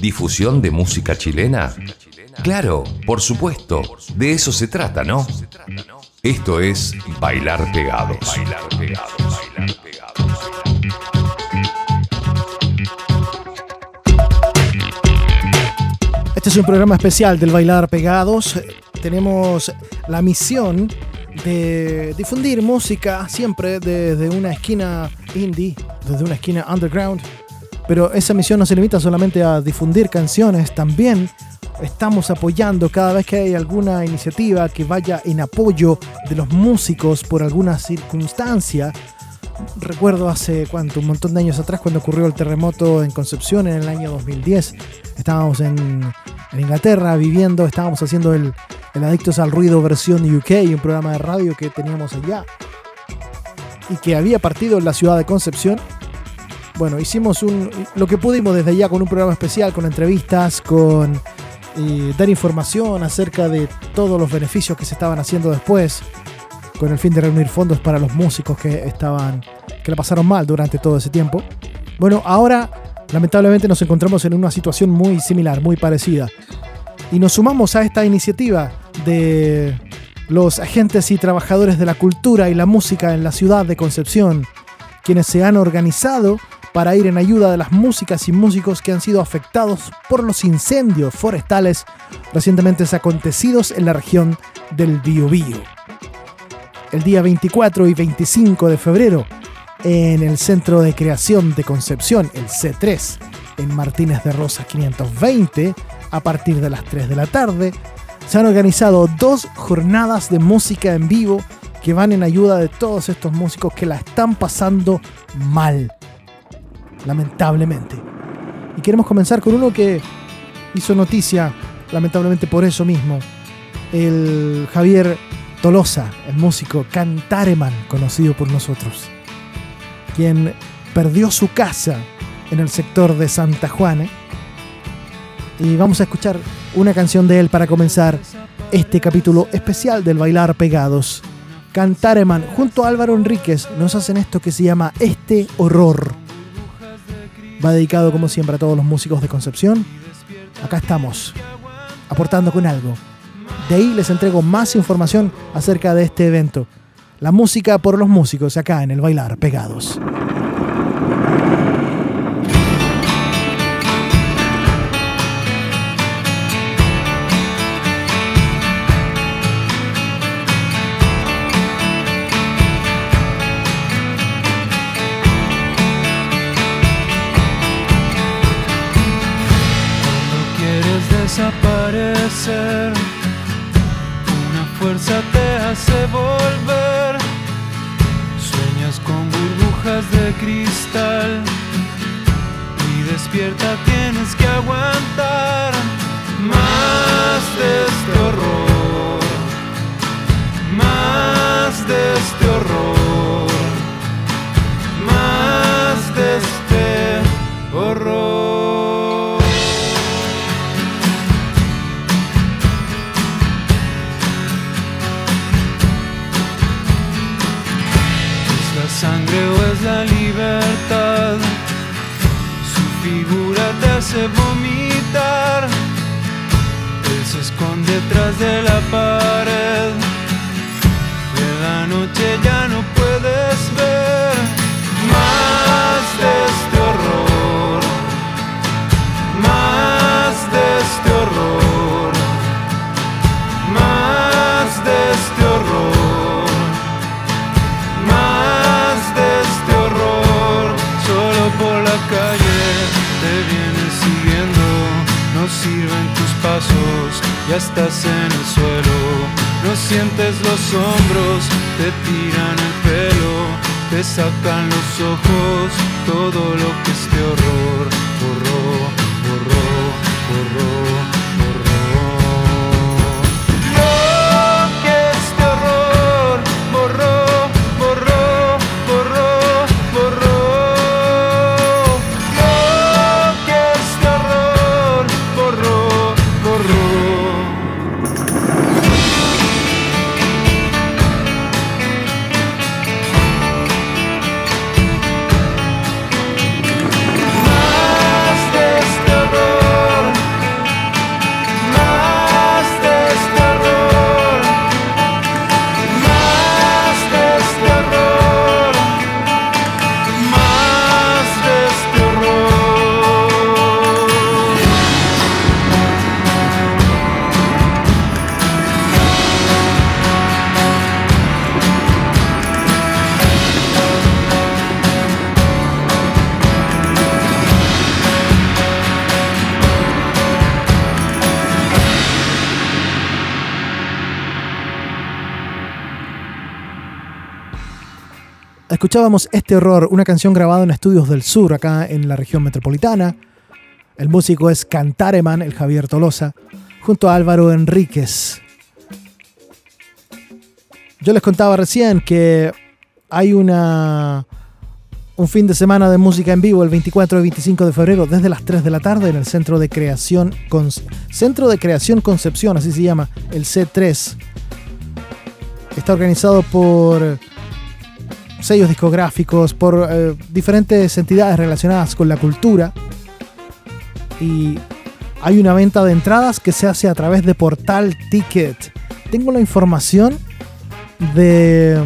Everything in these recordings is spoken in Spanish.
¿Difusión de música chilena? Claro, por supuesto. De eso se trata, ¿no? Esto es Bailar Pegados. Este es un programa especial del Bailar Pegados. Tenemos la misión de difundir música siempre desde una esquina indie, desde una esquina underground. Pero esa misión no se limita solamente a difundir canciones, también estamos apoyando cada vez que hay alguna iniciativa que vaya en apoyo de los músicos por alguna circunstancia. Recuerdo hace cuánto, un montón de años atrás cuando ocurrió el terremoto en Concepción en el año 2010. Estábamos en, Inglaterra viviendo, estábamos haciendo el, el Adictos al Ruido versión UK, un programa de radio que teníamos allá y que había partido en la ciudad de Concepción. Bueno, hicimos lo que pudimos desde allá con un programa especial, con entrevistas, con dar información acerca de todos los beneficios que se estaban haciendo después, con el fin de reunir fondos para los músicos que estaban, que la pasaron mal durante todo ese tiempo. Bueno, ahora lamentablemente nos encontramos en una situación muy similar, muy parecida. Y nos sumamos a esta iniciativa de los agentes y trabajadores de la cultura y la música en la ciudad de Concepción, quienes se han organizado para ir en ayuda de las músicas y músicos que han sido afectados por los incendios forestales recientemente acontecidos en la región del Biobío. El día 24 y 25 de febrero, en el Centro de Creación de Concepción, el C3, en Martínez de Rosas 520, a partir de las 3 de la tarde, se han organizado dos jornadas de música en vivo que van en ayuda de todos estos músicos que la están pasando mal, lamentablemente. Y queremos comenzar con uno que hizo noticia, lamentablemente por eso mismo, el Javier Tolosa, el músico Cantareman, conocido por nosotros, quien perdió su casa en el sector de Santa Juana y vamos a escuchar una canción de él para comenzar este capítulo especial del Bailar Pegados. Cantareman junto a Álvaro Enríquez nos hacen esto que se llama Este Horror. Va dedicado como siempre a todos los músicos de Concepción. Acá estamos, aportando con algo. De ahí les entrego más información acerca de este evento. La música por los músicos acá en el Bailar Pegados. Una fuerza te hace volver. Sueñas con burbujas de cristal. Y despierta tienes que aguantar más de este horror. Más de este horror. Hace vomitar. Él se esconde detrás de la pared. De la noche ya no puedes sirven tus pasos, ya estás en el suelo, no sientes los hombros, te tiran el pelo, te sacan los ojos, todo lo que este horror borró, borró, borró. Escuchábamos Este Horror, una canción grabada en estudios del sur, acá en la región metropolitana. El músico es Cantareman, el Javier Tolosa, junto a Álvaro Enríquez. Yo les contaba recién que hay una un fin de semana de música en vivo el 24 y 25 de febrero desde las 3 de la tarde en el Centro de Creación Centro de Creación Concepción, así se llama, el C3. Está organizado por sellos discográficos, por eh, diferentes entidades relacionadas con la cultura. Y hay una venta de entradas que se hace a través de Portal Ticket. Tengo la información de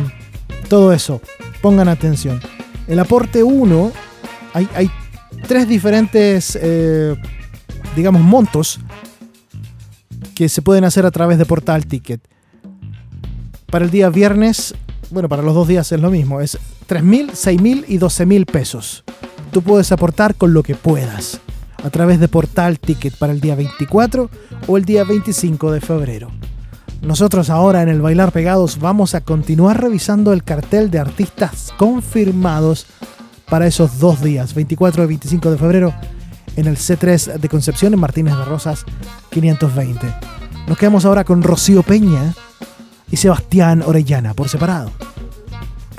todo eso. Pongan atención. El aporte 1, hay, hay, tres diferentes, eh, digamos, montos que se pueden hacer a través de Portal Ticket. Para el día viernes, bueno, para los dos días es lo mismo, es 3.000, 6.000 y 12.000 pesos. Tú puedes aportar con lo que puedas a través de Portal Ticket para el día 24 o el día 25 de febrero. Nosotros ahora en el Bailar Pegados vamos a continuar revisando el cartel de artistas confirmados para esos dos días, 24 y 25 de febrero, en el C3 de Concepción en Martínez de Rosas 520. Nos quedamos ahora con Rocío Peña y Sebastián Orellana por separado.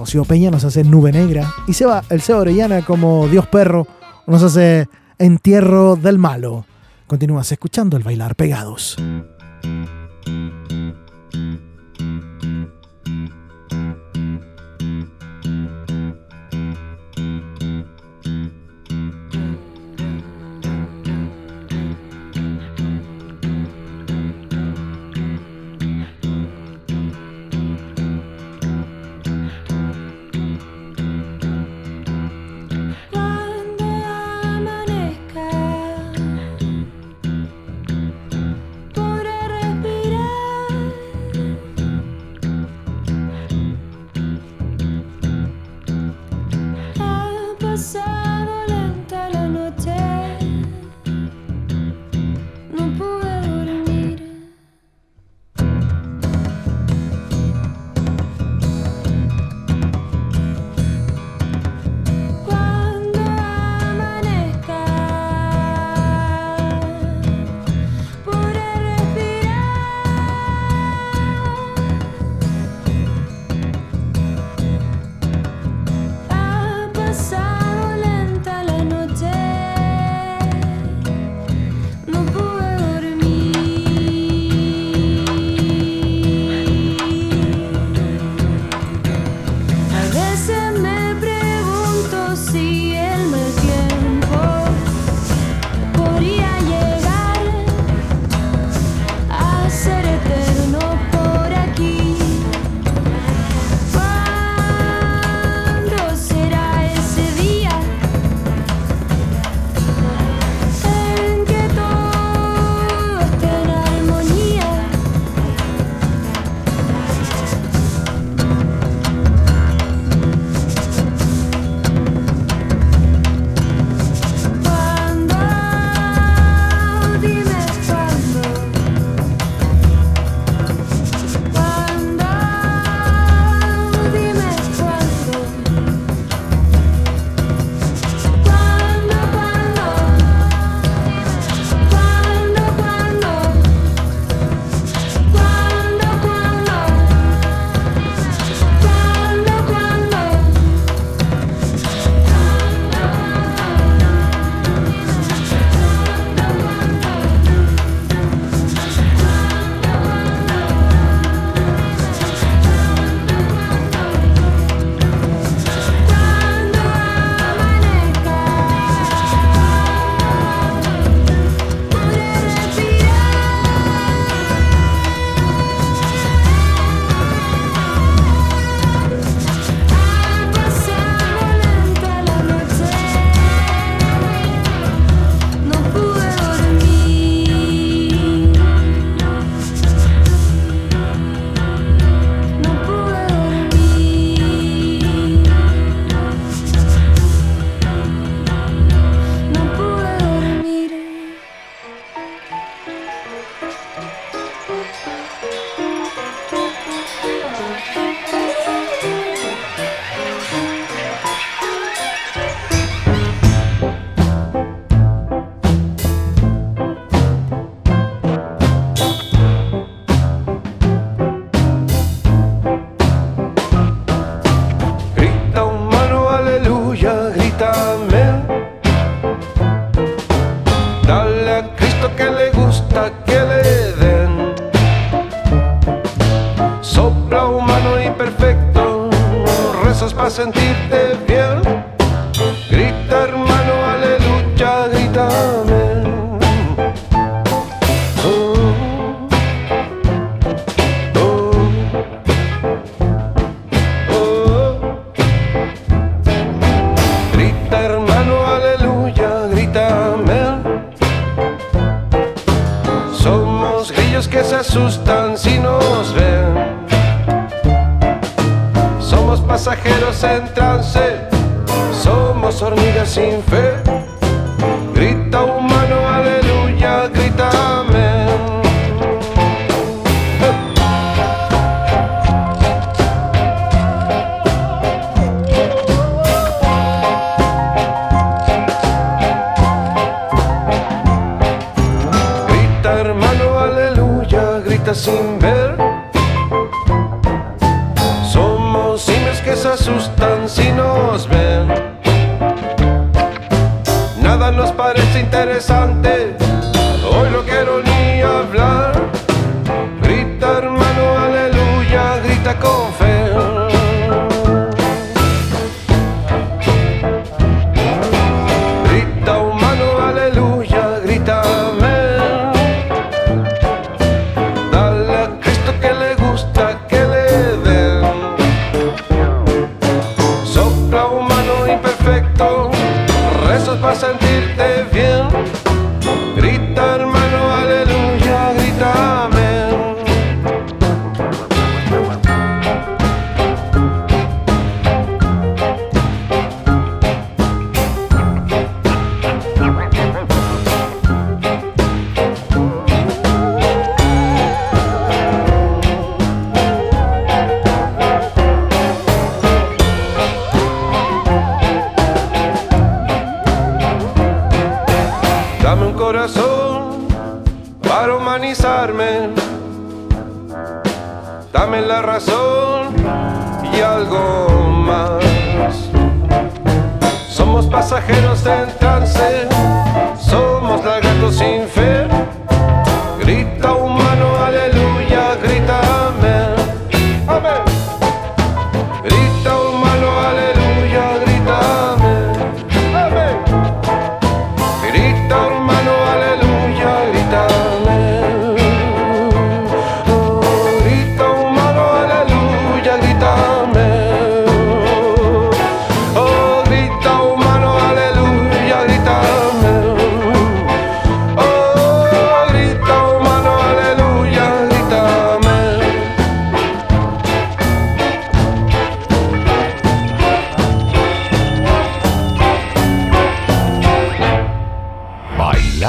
Rocío Peña nos hace Nube Negra y Seba, el Seba Orellana como Dios Perro nos hace Entierro del Malo. Continúas escuchando el Bailar Pegados.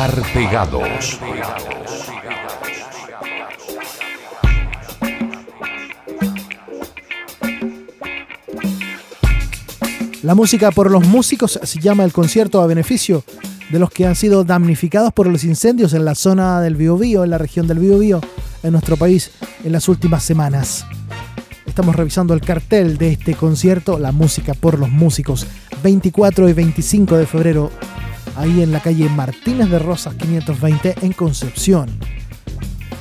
Pegados. La música por los músicos se llama el concierto a beneficio de los que han sido damnificados por los incendios en la zona del Biobío, en la región del Biobío, en nuestro país, en las últimas semanas. Estamos revisando el cartel de este concierto, la música por los músicos, 24 y 25 de febrero, ahí en la calle Martínez de Rosas 520 en Concepción.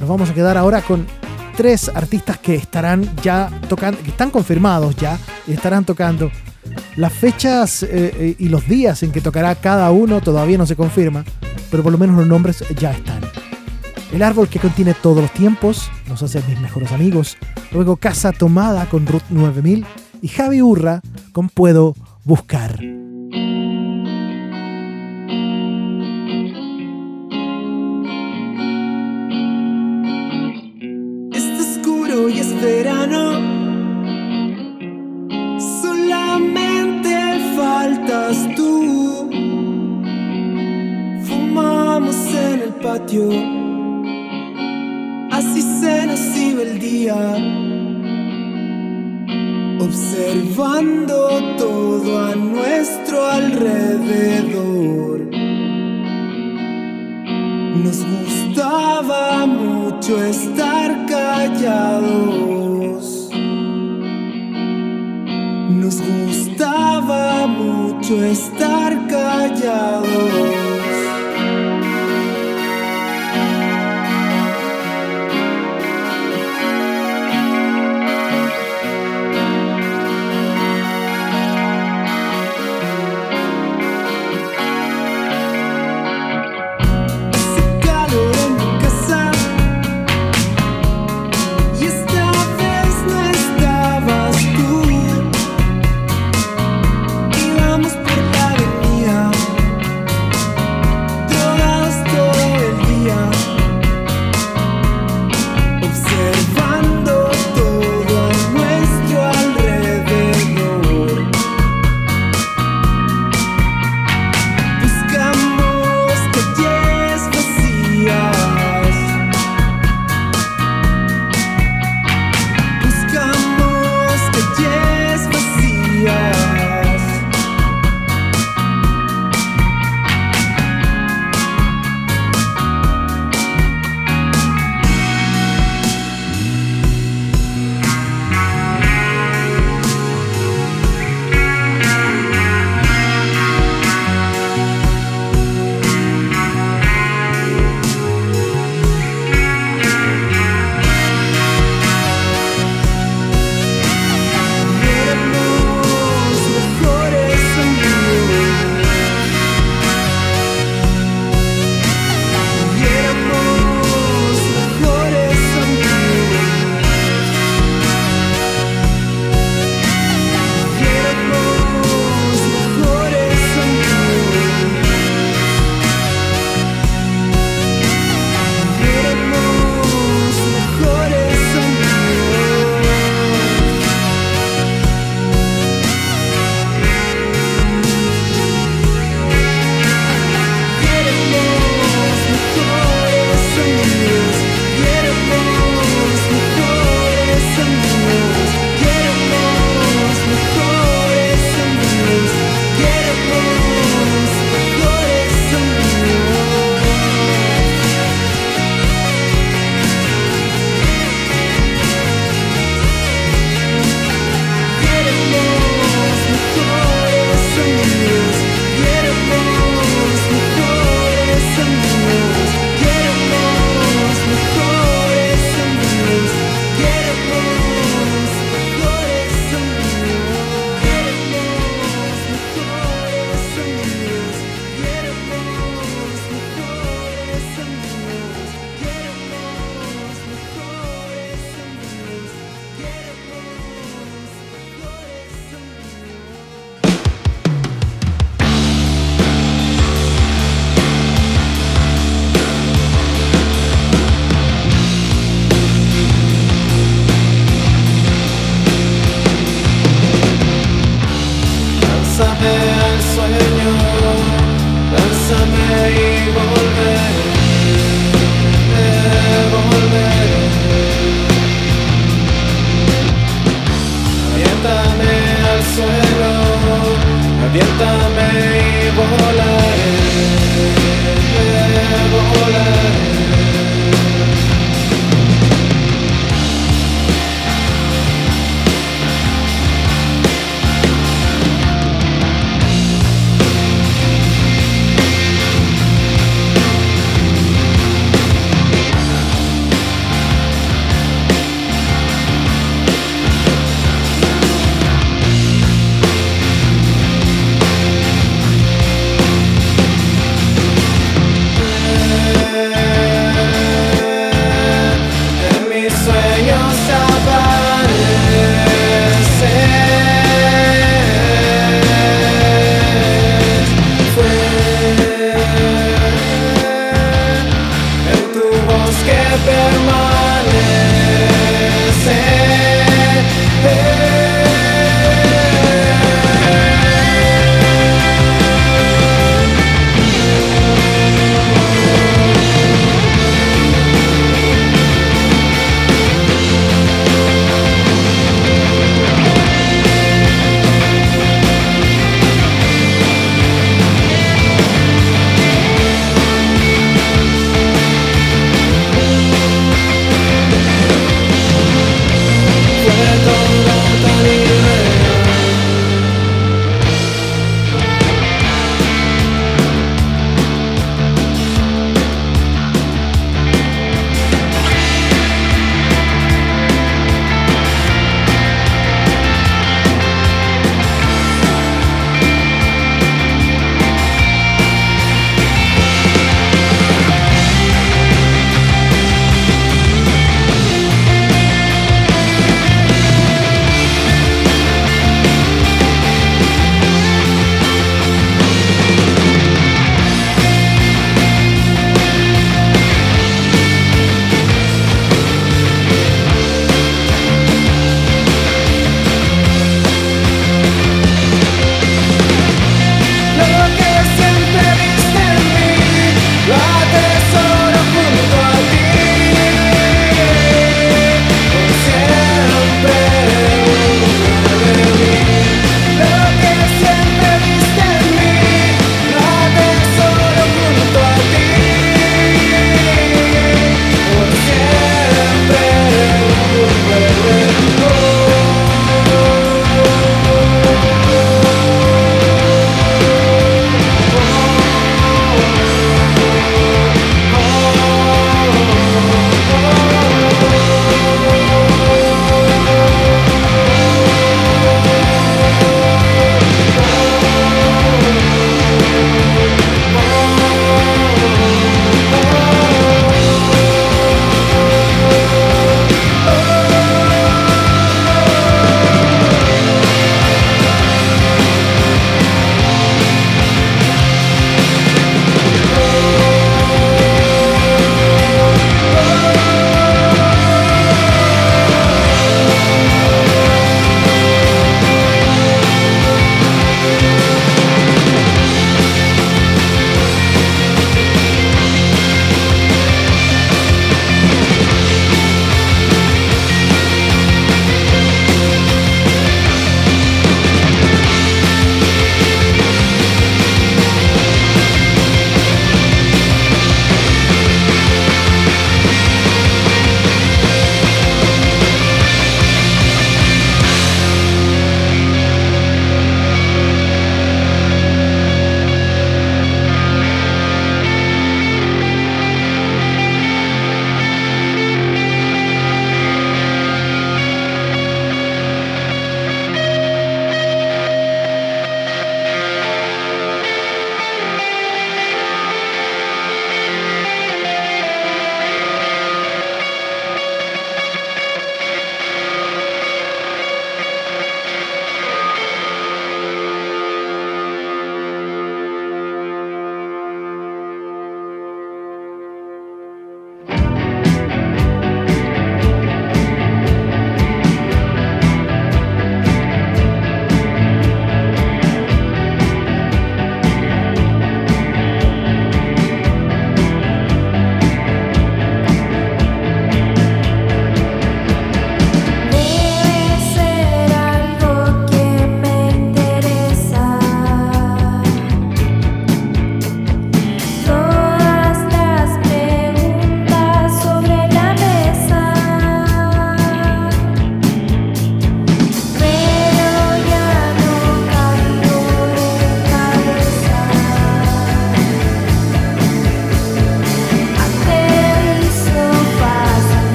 Nos vamos a quedar ahora con tres artistas que estarán ya tocando, que están confirmados ya, estarán tocando. Las fechas eh, eh, y los días en que tocará cada uno todavía no se confirma, pero por lo menos los nombres ya están. El árbol que contiene todos los tiempos, nos hace mis mejores amigos. Luego Casa Tomada con Ruth 9000 y Javi Urra con Puedo Buscar. Verano. Solamente faltas tú. Fumamos en el patio. Así se nos iba el día. Observando todo a nuestro alrededor. Nos gustaba mucho estar callados. Nos gustaba mucho estar callados.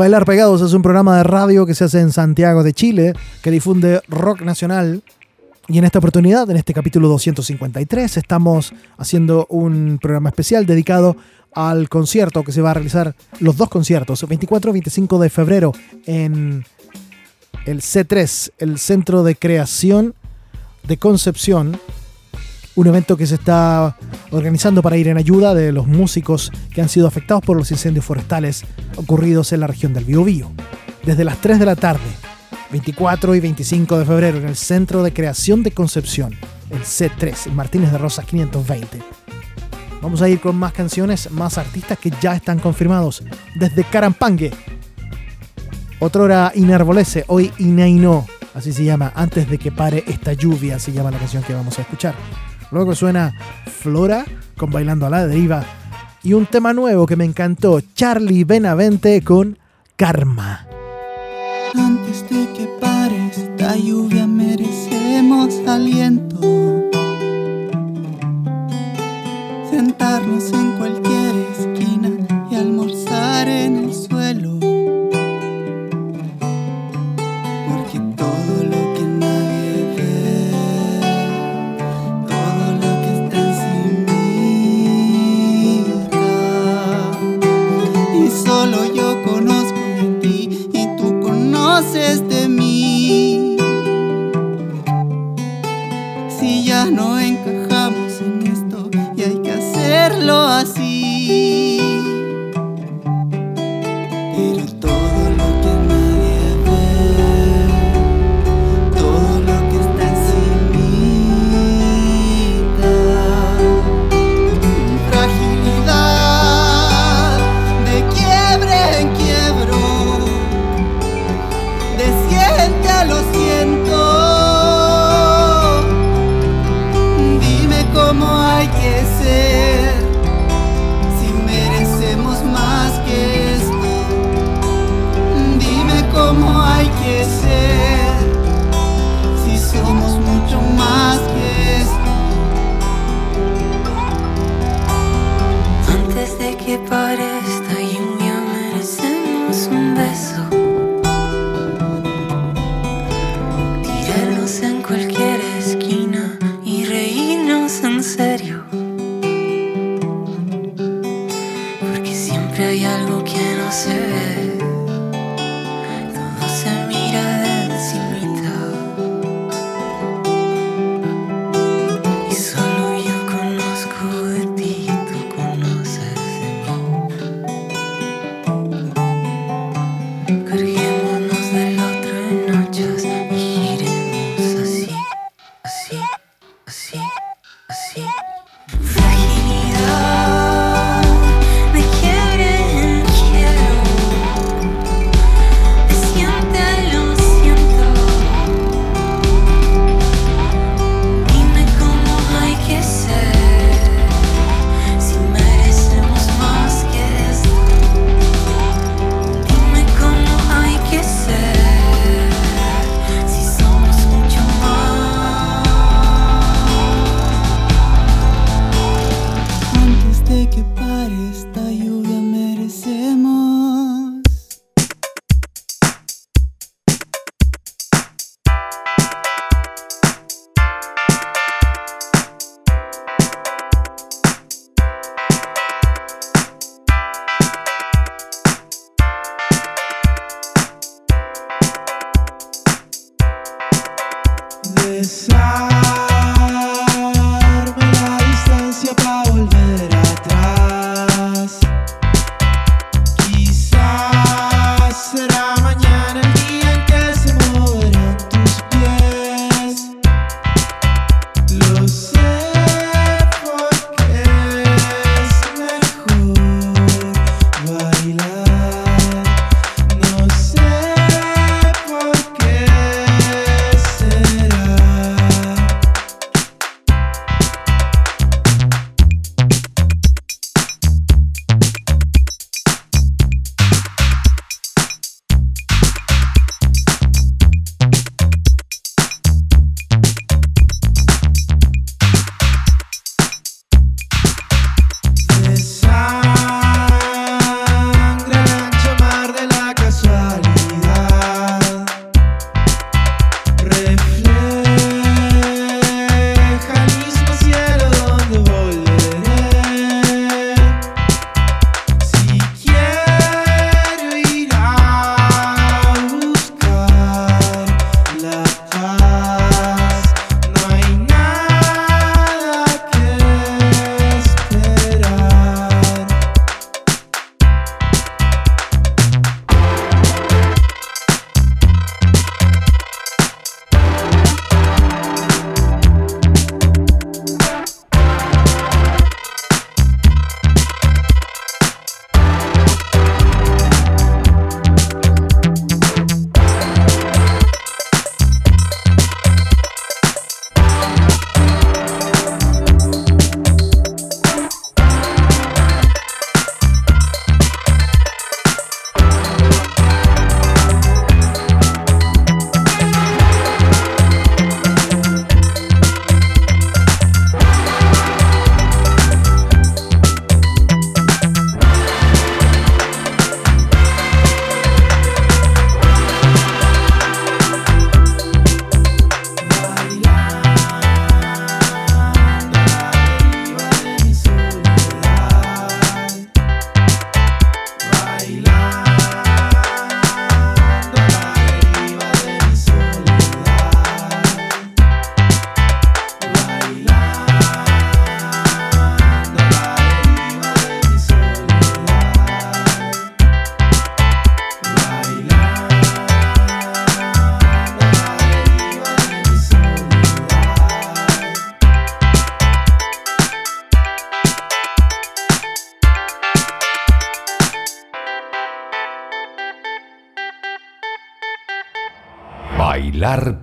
Bailar Pegados es un programa de radio que se hace en Santiago de Chile, que difunde rock nacional. Y en esta oportunidad, en este capítulo 253, estamos haciendo un programa especial dedicado al concierto que se va a realizar, los dos conciertos, 24 y 25 de febrero, en el C3, el Centro de Creación de Concepción, un evento que se está organizando para ir en ayuda de los músicos que han sido afectados por los incendios forestales ocurridos en la región del Biobío. Desde las 3 de la tarde, 24 y 25 de febrero, en el Centro de Creación de Concepción, el C3, en Martínez de Rosas 520. Vamos a ir con más canciones, más artistas que ya están confirmados. Desde Carampangue, hora Inarbolece, hoy Inaino, así se llama, antes de que pare esta lluvia, se llama la canción que vamos a escuchar. Luego suena Flora con Bailando a la Deriva. Y un tema nuevo que me encantó, Charlie Benavente con Karma. Antes de que pare esta lluvia merecemos aliento. Sentarnos en cualquier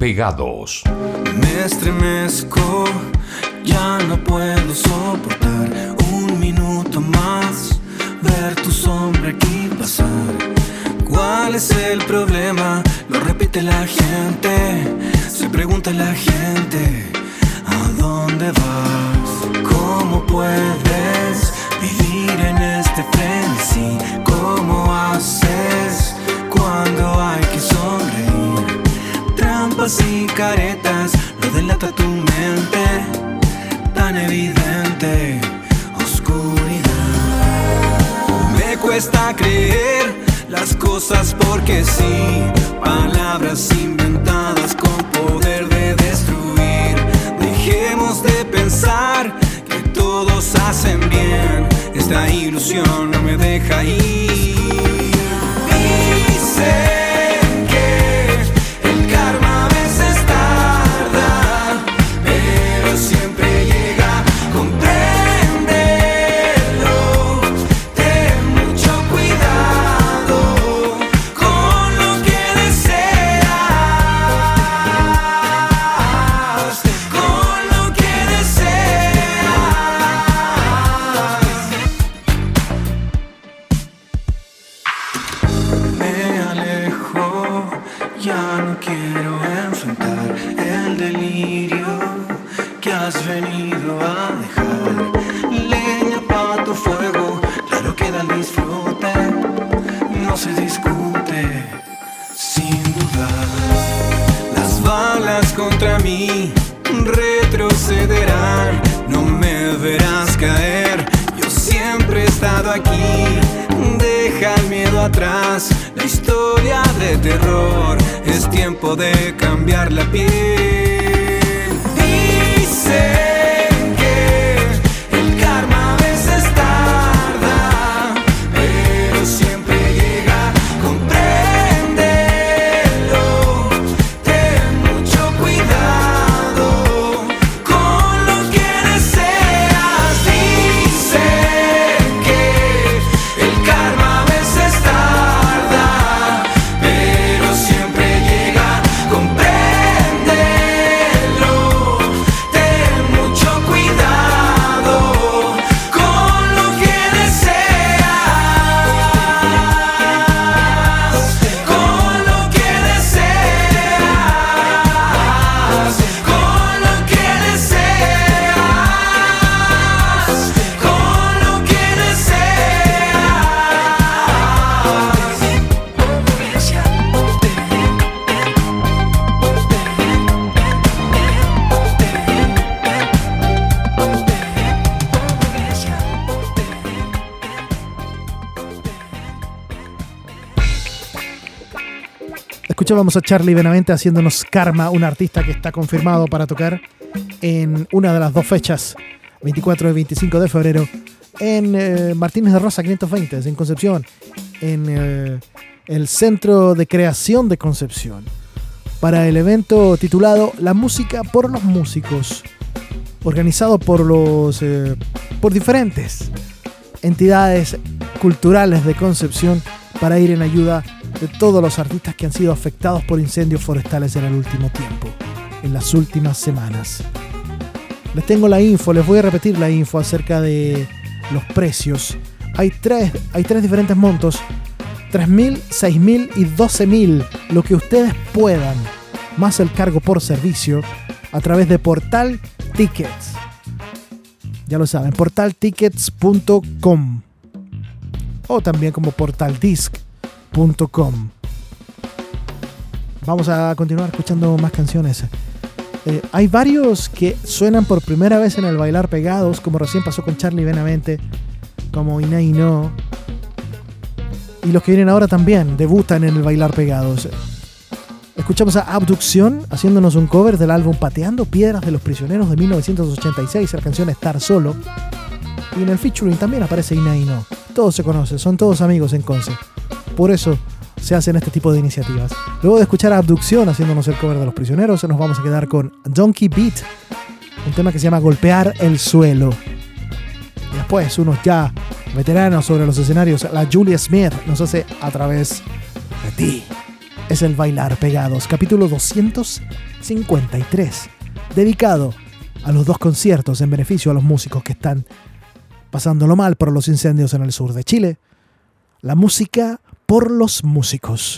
Pegados. Me estremezco, ya no puedo soportar Trampas y caretas, lo delata tu mente, tan evidente, oscuridad. Me cuesta creer las cosas porque sí, palabras inventadas con poder de destruir. Dejemos de pensar que todos hacen bien, esta ilusión no me deja ir. Escuchábamos a Charlie Benavente haciéndonos Karma, un artista que está confirmado para tocar en una de las dos fechas, 24 y 25 de febrero, en eh, Martínez de Rosa 520, en Concepción, en eh, el Centro de Creación de Concepción, para el evento titulado La música por los músicos, organizado por los eh, por diferentes entidades culturales de Concepción para ir en ayuda de todos los artistas que han sido afectados por incendios forestales en el último tiempo, en las últimas semanas. Les tengo la info, les voy a repetir la info acerca de los precios. Hay tres, hay tres diferentes montos, 3.000, 6.000 y 12.000, lo que ustedes puedan, más el cargo por servicio, a través de Portal Tickets. Ya lo saben, portaltickets.com o también como Vamos a continuar escuchando más canciones. Eh, hay varios que suenan por primera vez en el bailar pegados, como recién pasó con Charlie Benavente, como Ina y No. Y los que vienen ahora también debutan en el bailar pegados. Escuchamos a Abducción haciéndonos un cover del álbum Pateando Piedras de los Prisioneros de 1986, la canción Estar Solo. Y en el featuring también aparece Ina y No. Todos se conocen, son todos amigos en Conce. Por eso se hacen este tipo de iniciativas. Luego de escuchar Abducción haciéndonos el cover de los prisioneros, nos vamos a quedar con Donkey Beat, un tema que se llama Golpear el Suelo. Después, unos ya veteranos sobre los escenarios, la Julia Smith nos hace a través de ti. es el Bailar Pegados, capítulo 253, dedicado a los dos conciertos en beneficio a los músicos que están pasándolo mal por los incendios en el sur de Chile. La música por los músicos.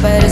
tiempo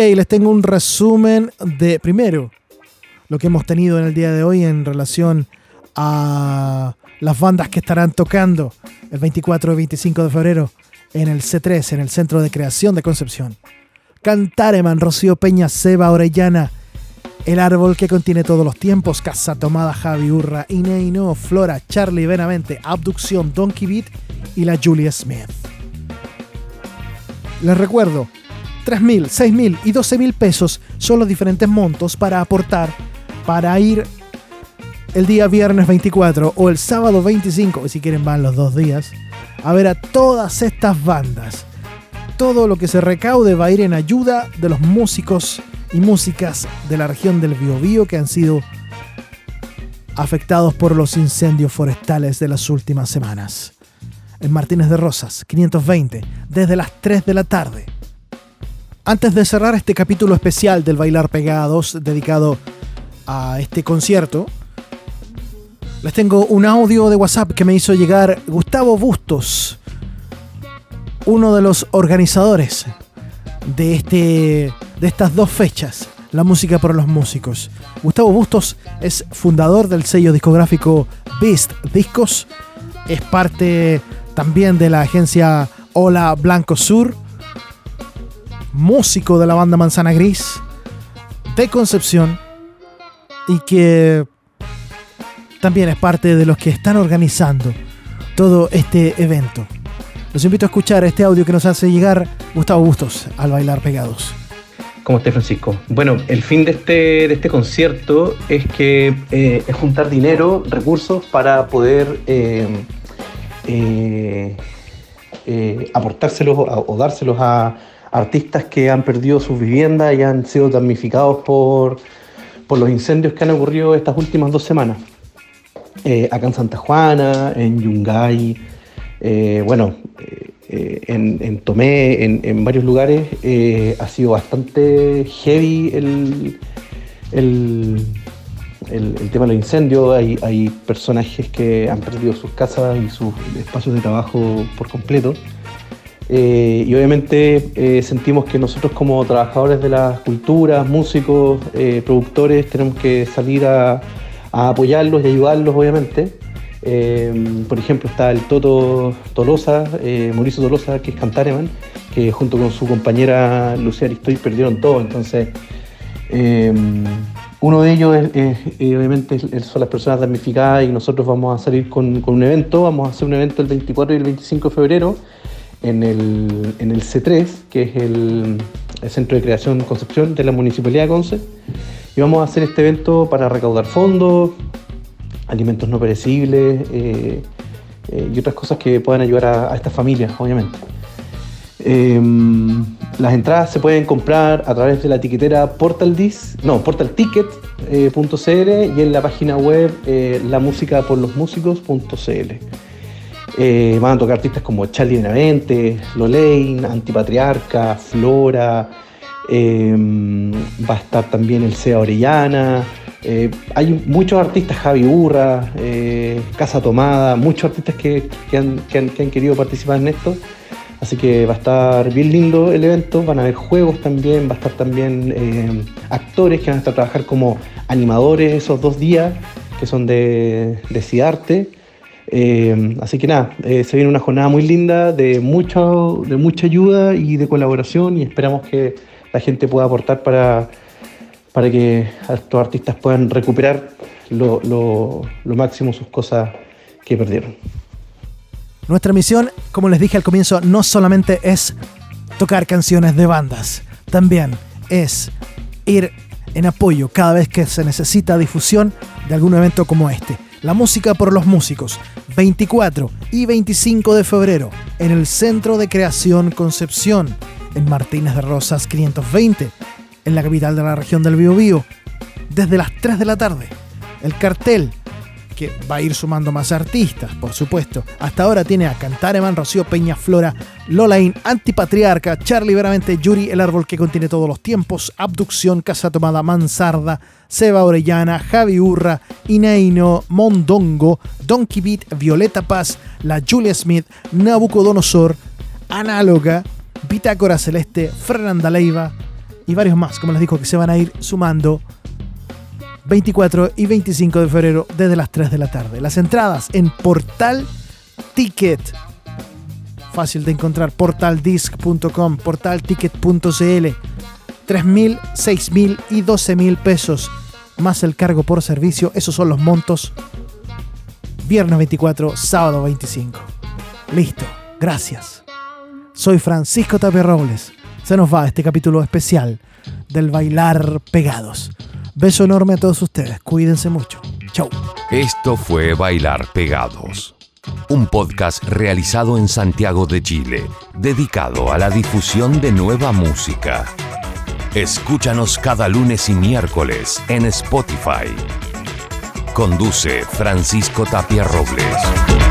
les tengo un resumen de, primero, lo que hemos tenido en el día de hoy en relación a las bandas que estarán tocando el 24 y 25 de febrero en el C3, en el Centro de Creación de Concepción. Cantareman, Rocío Peña, Seba Orellana, El Árbol que contiene todos los tiempos, Casa Tomada, Javi Urra, Ineino, Flora, Charlie Benavente, Abducción, Donkey Beat y la Julia Smith. Les recuerdo, 3.000, 6.000 y 12.000 pesos son los diferentes montos para aportar para ir el día viernes 24 o el sábado 25, si quieren van los dos días, a ver a todas estas bandas. Todo lo que se recaude va a ir en ayuda de los músicos y músicas de la región del Biobío que han sido afectados por los incendios forestales de las últimas semanas. En Martínez de Rosas, 520, desde las 3 de la tarde. Antes de cerrar este capítulo especial del Bailar Pegados dedicado a este concierto, les tengo un audio de WhatsApp que me hizo llegar Gustavo Bustos, uno de los organizadores de, este, de estas dos fechas, la música para los músicos. Gustavo Bustos es fundador del sello discográfico Beast Discos, es parte también de la agencia Hola Blanco Sur, músico de la banda Manzana Gris de Concepción y que también es parte de los que están organizando todo este evento. Los invito a escuchar este audio que nos hace llegar Gustavo Bustos al bailar pegados. ¿Cómo estás, Francisco? Bueno, el fin de este, de este concierto es que eh, es juntar dinero, recursos para poder eh, eh, aportárselos o dárselos a, artistas que han perdido sus viviendas y han sido damnificados por, por los incendios que han ocurrido estas últimas dos semanas. Eh, acá en Santa Juana, en Yungay, eh, bueno, eh, en, Tomé, en, varios lugares, ha sido bastante heavy el, el, tema de los incendios. Hay, hay personajes que han perdido sus casas y sus espacios de trabajo por completo. Eh, y obviamente eh, sentimos que nosotros como trabajadores de las culturas, músicos, eh, productores, tenemos que salir a, apoyarlos y ayudarlos, obviamente. por ejemplo, está el Toto Tolosa, Mauricio Tolosa, que es Cantareman, que junto con su compañera Lucía Aristoy perdieron todo. Entonces, uno de ellos es, obviamente son las personas damnificadas y nosotros vamos a salir con, con un evento, vamos a hacer un evento el 24 y el 25 de febrero en el, en el C3, que es el, Centro de Creación Concepción de la Municipalidad de Conce. Y vamos a hacer este evento para recaudar fondos, alimentos no perecibles eh, eh, y otras cosas que puedan ayudar a, estas familias, obviamente. Em, las entradas se pueden comprar a través de la etiquetera Portaldis, no, portalticket.cl eh, y en la página web lamusicaporlosmúsicos.cl. Eh, van a tocar artistas como Charlie Benavente, Lolaine, Antipatriarca, Flora, em, va a estar también el Sea Orellana. Eh, hay muchos artistas, Javi Urra, eh, Casa Tomada, muchos artistas que, han, querido participar en esto. Así que va a estar bien lindo el evento, van a haber juegos también, va a estar también em, actores que van a estar a trabajar como animadores esos dos días, que son de, de. Eh, así que nada, eh, se viene una jornada muy linda de, mucho, de mucha ayuda y de colaboración y esperamos que la gente pueda aportar para, para que estos artistas puedan recuperar lo, lo, lo máximo sus cosas que perdieron. Nuestra misión, como les dije al comienzo, no solamente es tocar canciones de bandas, también es ir en apoyo cada vez que se necesita difusión de algún evento como este. La música por los músicos, 24 y 25 de febrero, en el Centro de Creación Concepción, en Martínez de Rosas 520, en la capital de la región del Biobío, desde las 3 de la tarde. El cartel que va a ir sumando más artistas, por supuesto. Hasta ahora tiene a Cantareman, Rocío Peña, Flora, Lolain, Antipatriarca, Charlie Veramente, Yuri, El Árbol que contiene todos los tiempos, Abducción, Casa Tomada, Mansarda, Seba Orellana, Javi Urra, Inaino, Mondongo, Donkey Beat, Violeta Paz, La Julia Smith, Nabucodonosor, Análoga, Bitácora Celeste, Fernanda Leiva y varios más, como les digo, que se van a ir sumando 24 y 25 de febrero desde las 3 de la tarde. Las entradas en Portal Ticket. Fácil de encontrar, portaldisc.com, portalticket.cl. 3.000, 6.000 y 12.000 pesos, más el cargo por servicio. Esos son los montos. Viernes 24, sábado 25. Listo, gracias. Soy Francisco Tapia Robles. Se nos va este capítulo especial del bailar pegados. Beso enorme a todos ustedes. Cuídense mucho. Chau. Esto fue Bailar Pegados, un podcast realizado en Santiago de Chile, dedicado a la difusión de nueva música. Escúchanos cada lunes y miércoles en Spotify. Conduce Francisco Tapia Robles.